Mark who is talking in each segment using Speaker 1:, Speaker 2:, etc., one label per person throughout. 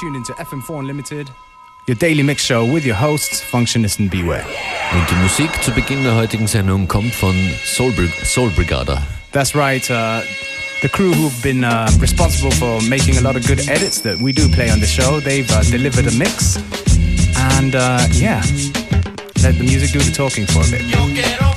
Speaker 1: tuned into FM4 Unlimited, your daily mix show with your hosts, Functionist and Beware.
Speaker 2: Und die Musik zu Beginn der heutigen Sendung kommt von Soul, Brig Soul Brigada.
Speaker 1: That's right. Uh, the crew who've been uh, responsible for making a lot of good edits that we do play on the show, they've uh, delivered a mix. And uh, yeah, let the music do the talking for a
Speaker 3: bit.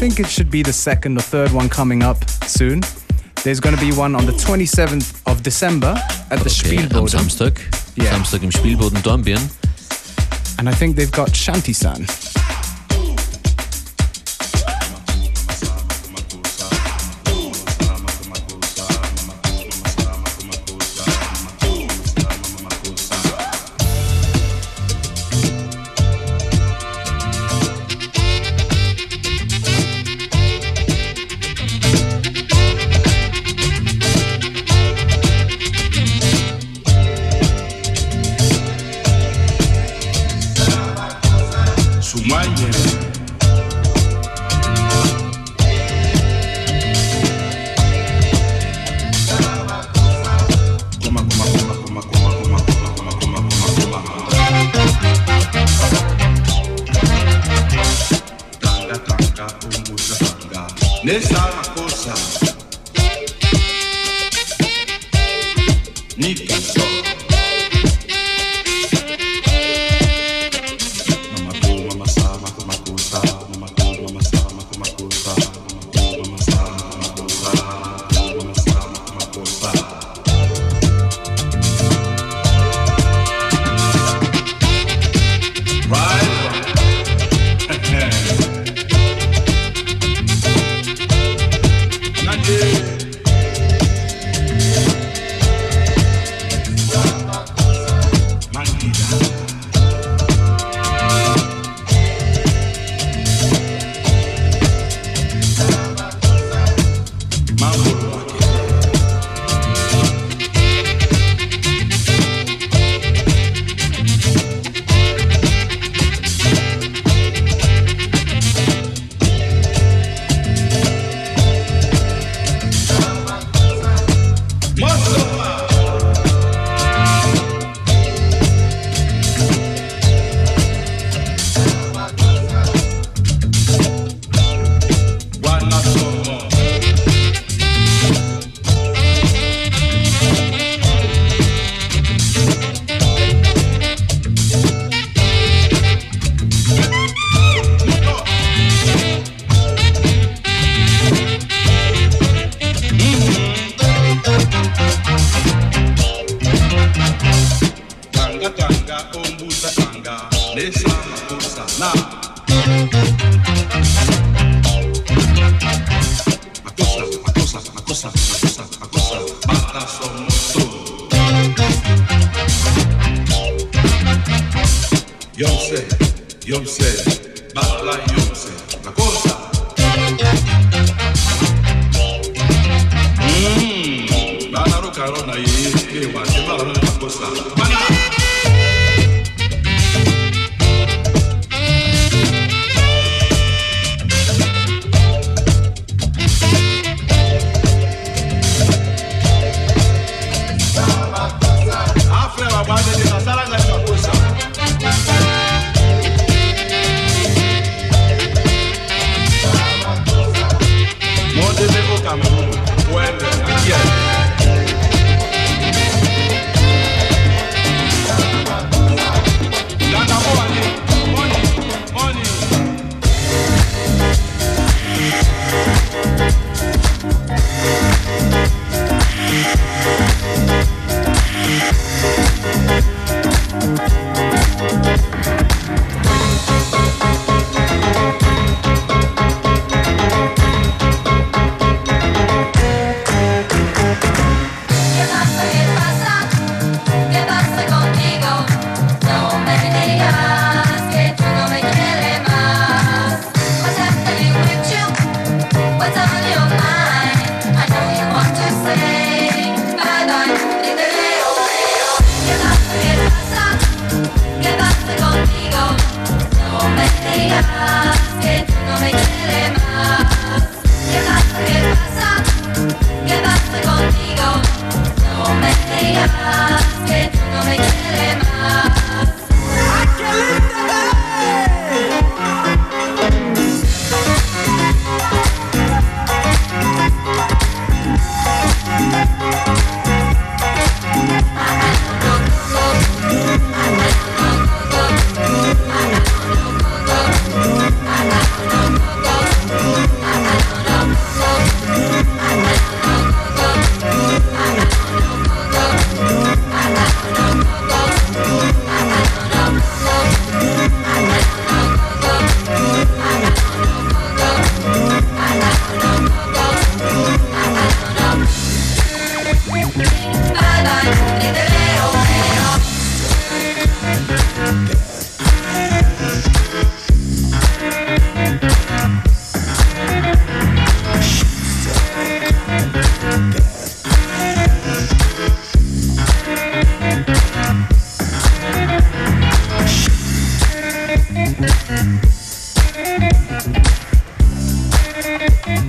Speaker 1: Think it should be the second or third one coming up soon. There's going to be one on the 27th of December at the okay, Spielboden. Am Samstag.
Speaker 2: Yeah. Samstag im Spielboden Dornbirn.
Speaker 1: And I think they've got Shanti-san.
Speaker 4: kumwanya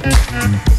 Speaker 5: Mm-hmm.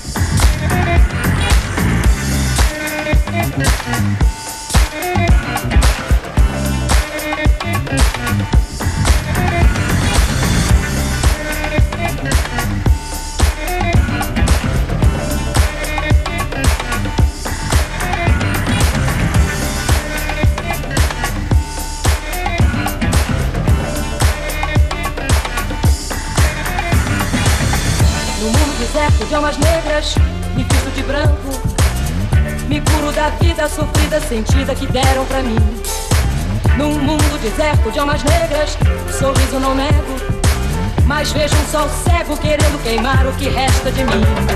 Speaker 6: Queimar o que resta de mim.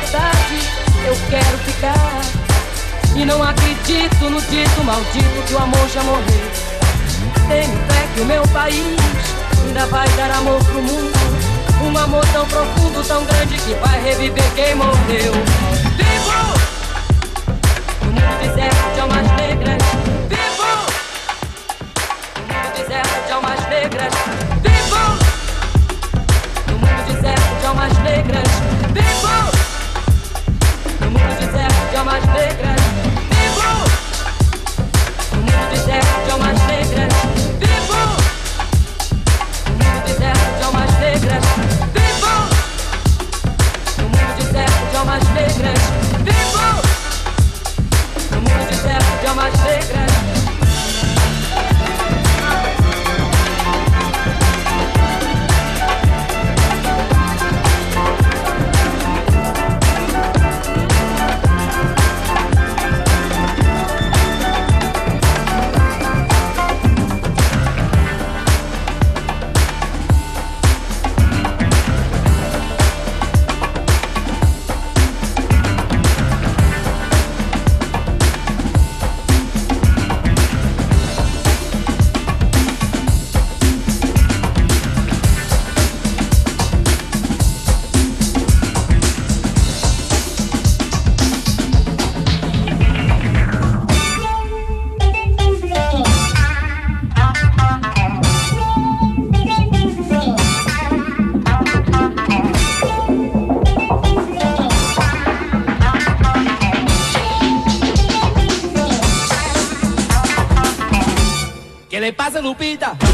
Speaker 6: verdade eu quero ficar. E não acredito no dito maldito que o amor já morreu. Tenho fé que o meu país ainda vai dar amor pro mundo. Um amor tão profundo, tão grande que vai reviver quem morreu. Vivo! No mundo deserto de almas negras. Vivo! No mundo
Speaker 7: deserto de
Speaker 6: almas negras.
Speaker 7: Vivo! No
Speaker 6: mundo
Speaker 7: deserto
Speaker 6: de almas negras. Vivo! mais negra.
Speaker 7: Lupita.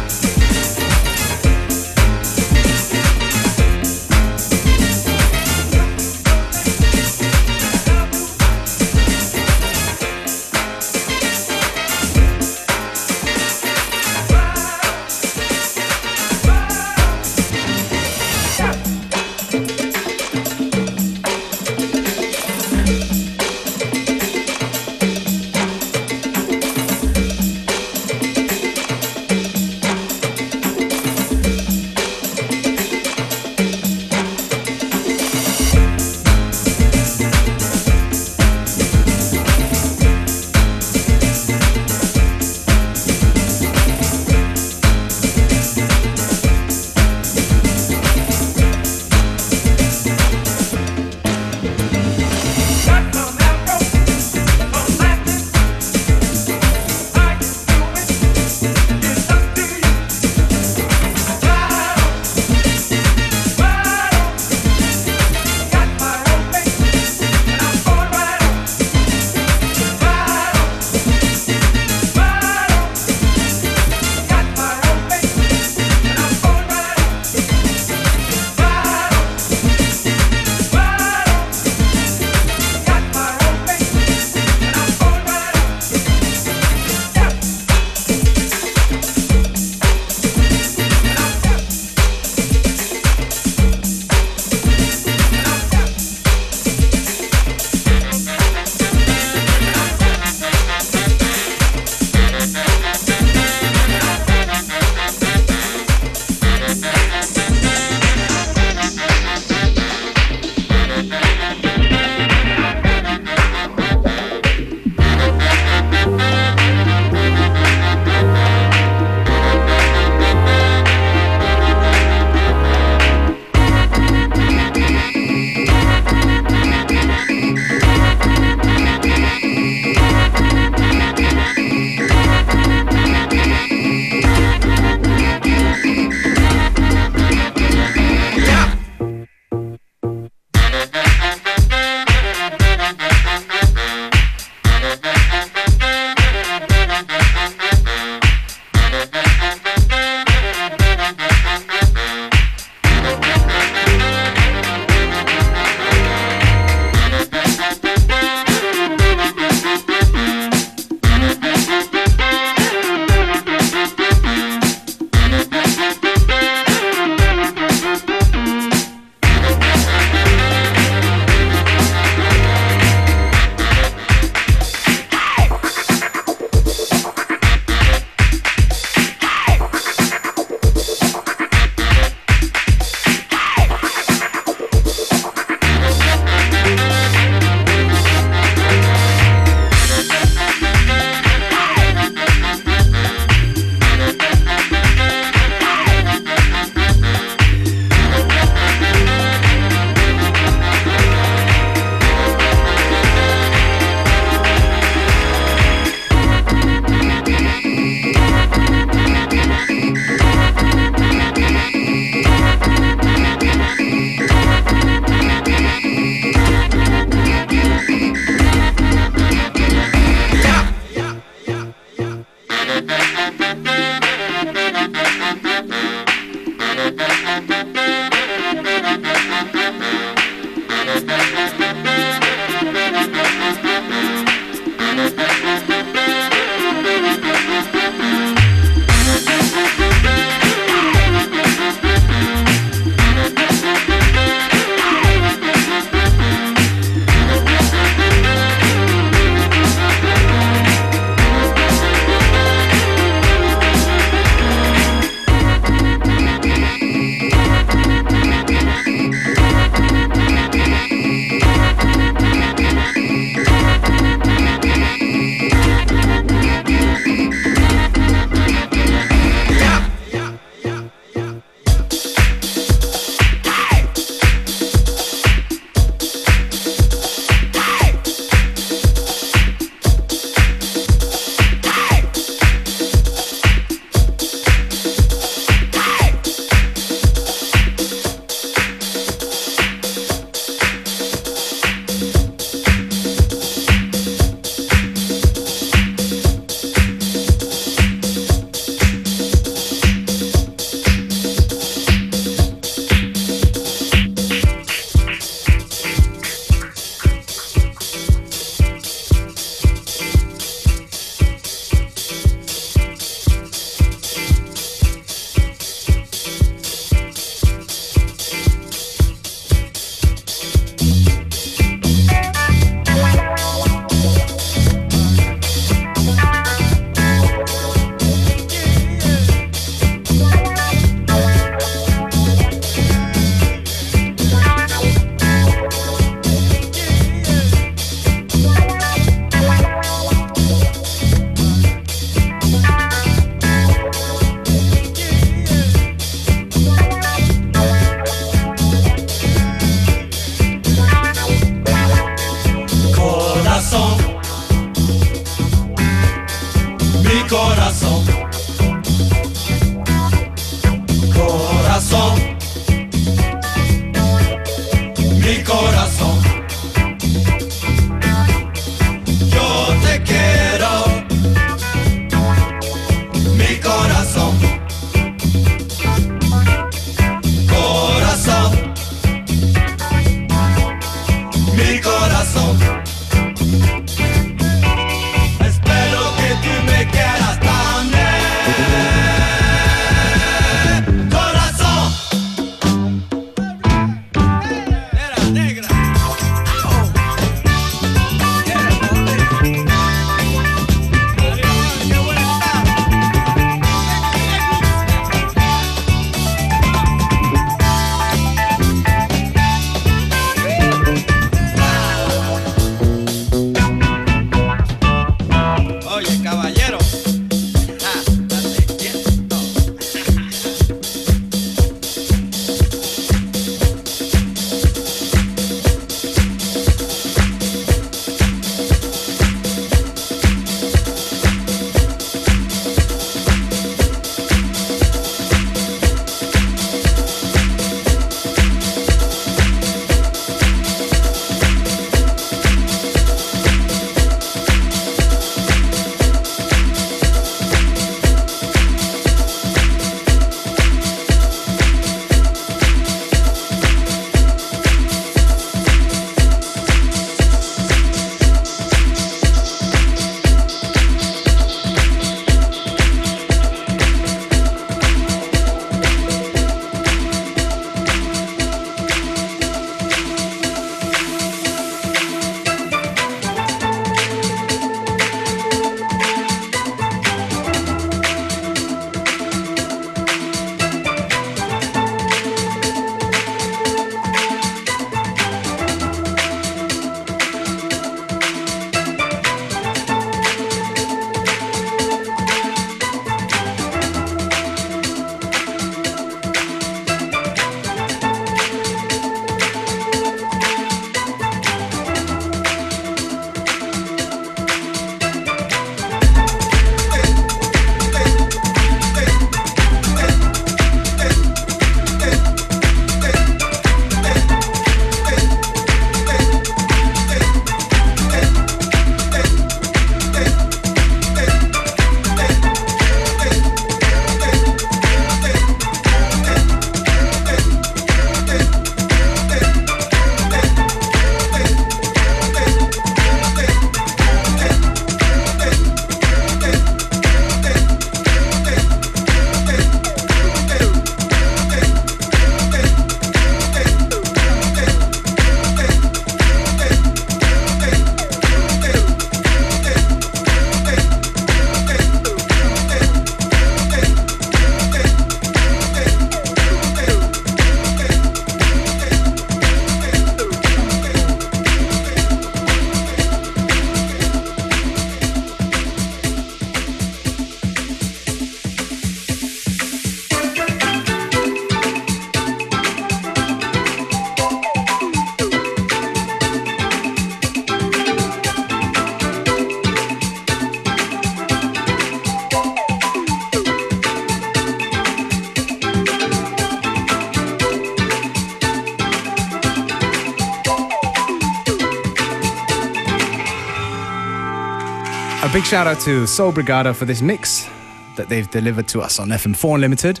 Speaker 1: shout out to Soul Brigada for this mix that they've delivered to us on FM4 Unlimited.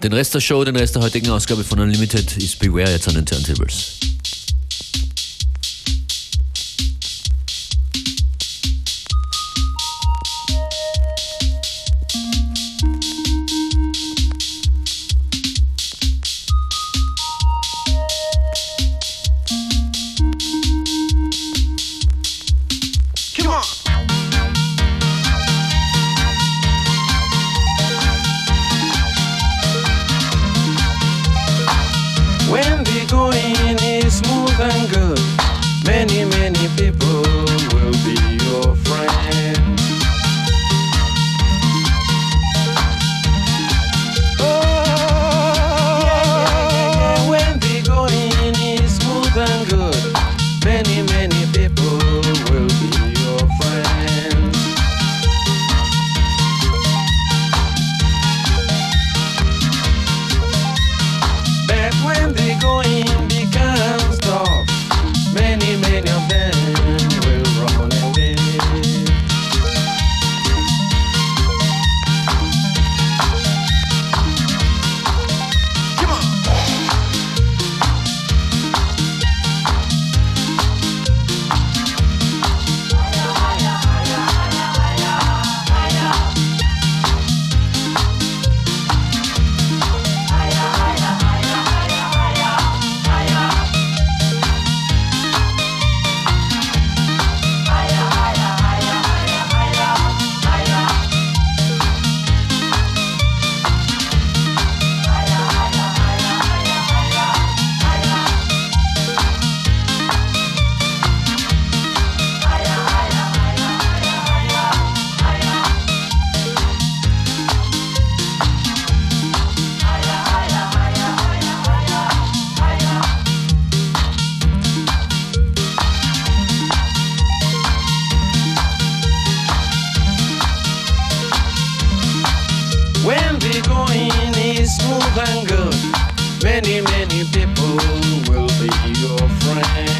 Speaker 2: Den Rest der Show, den Rest der heutigen Ausgabe von Unlimited ist Beware jetzt an den Turntables.
Speaker 8: people in this smooth and good. Many, many people will be your friend.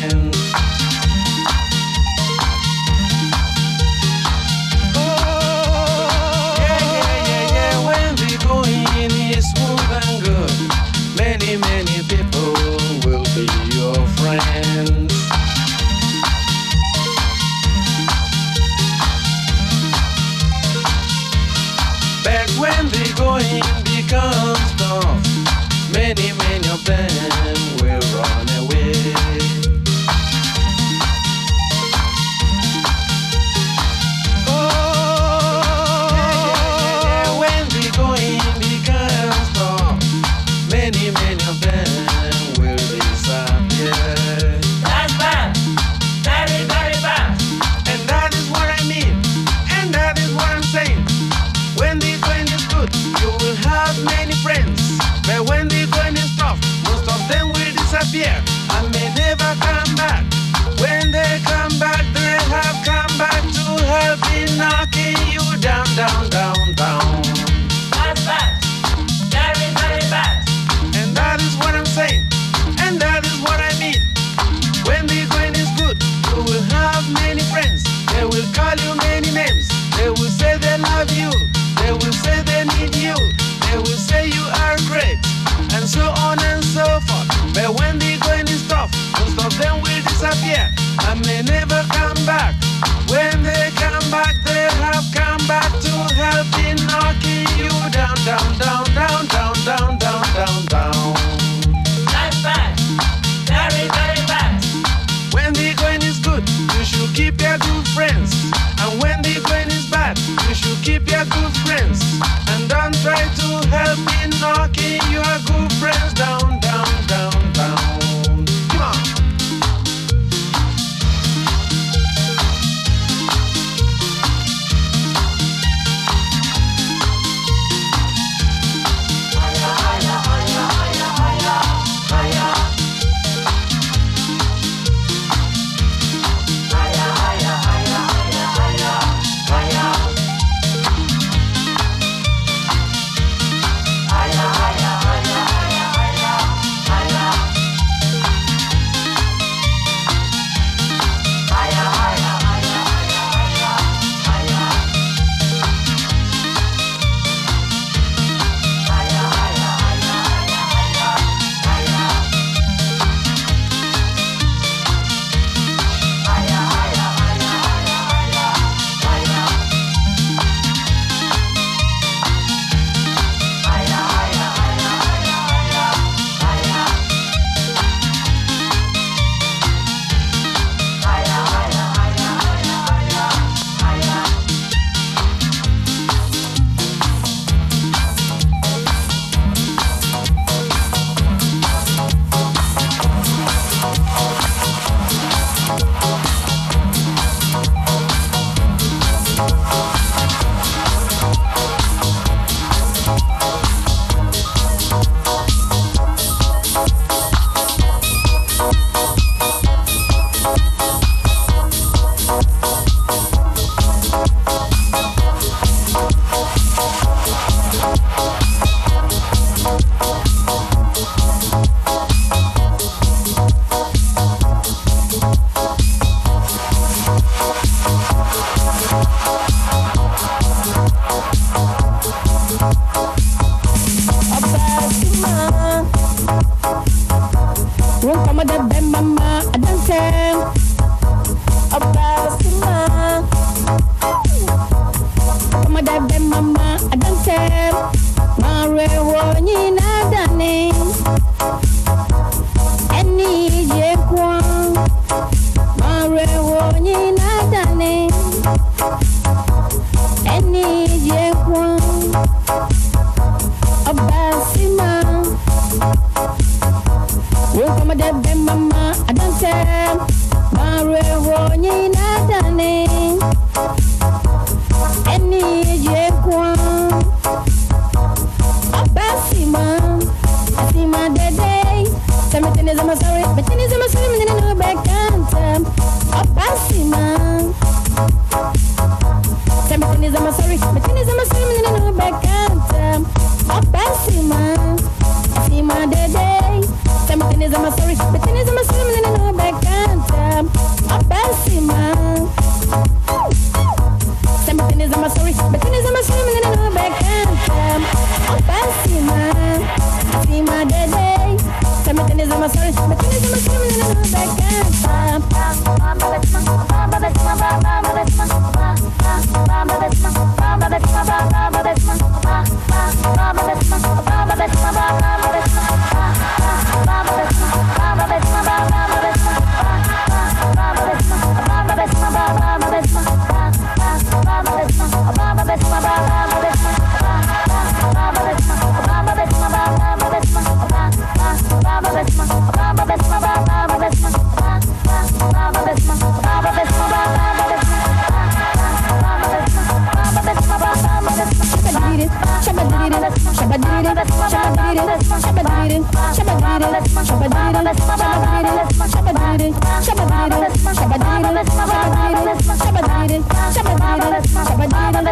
Speaker 9: I'm sorry. Pretend I'm sorry, I'm not back on time. I'm back.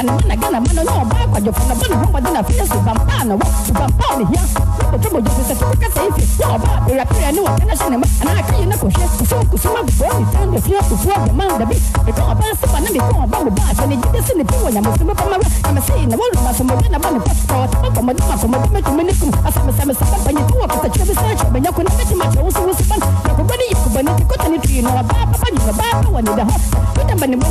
Speaker 9: mana mana gana mana no ba kwa jo pana bana hamba dana fia su bampana wa su bampana hia ko to bo jo se se ka se fi no ba e ra pira ni wa kana shine ma ana ka yina ko she ku so ku suma bo ni tan de fia ku fo de man da bi. E ko ba se pana mi ko ba wo ba se ni de se ni pi wa nyamo se ba ma na ma se na wo ma so mo na ba ni pa ko ta ko ma ma ko ma ma ko ni ku. Asa ma sa ma sa pa pa ni tu wa ka che be sa che ba nyako na ka ti ma che wo su wo su pa ko ba ni ko ba ni ko ta ni tu ni wa ba ba ba ni ba ba wa ni da ho bada bani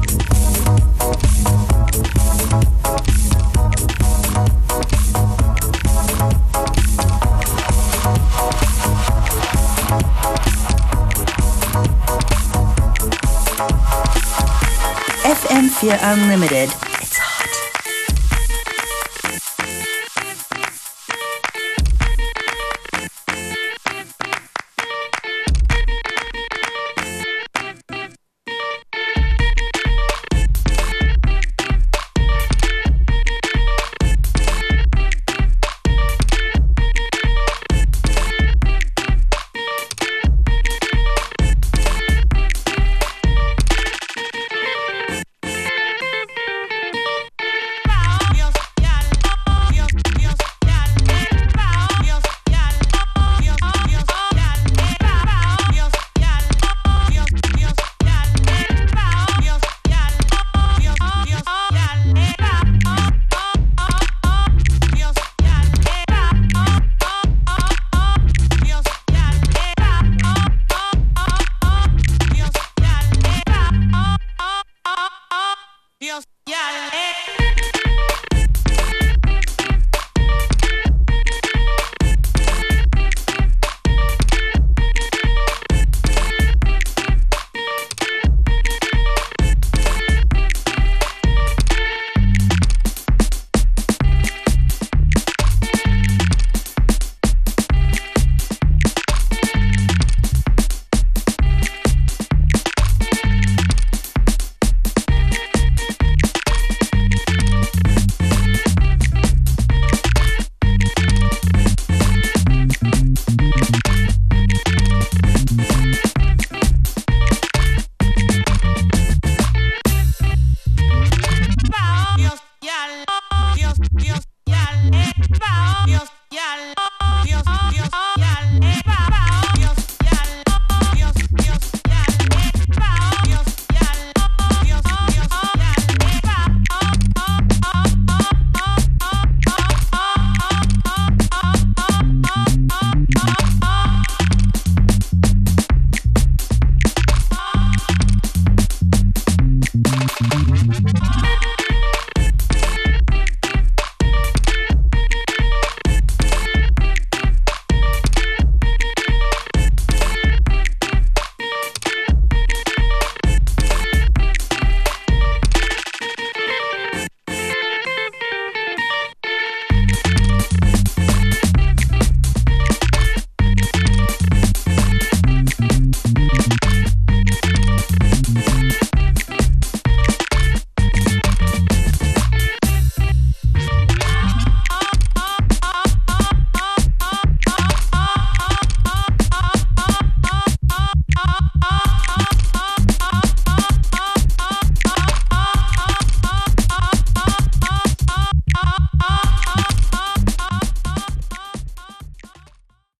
Speaker 10: Unlimited.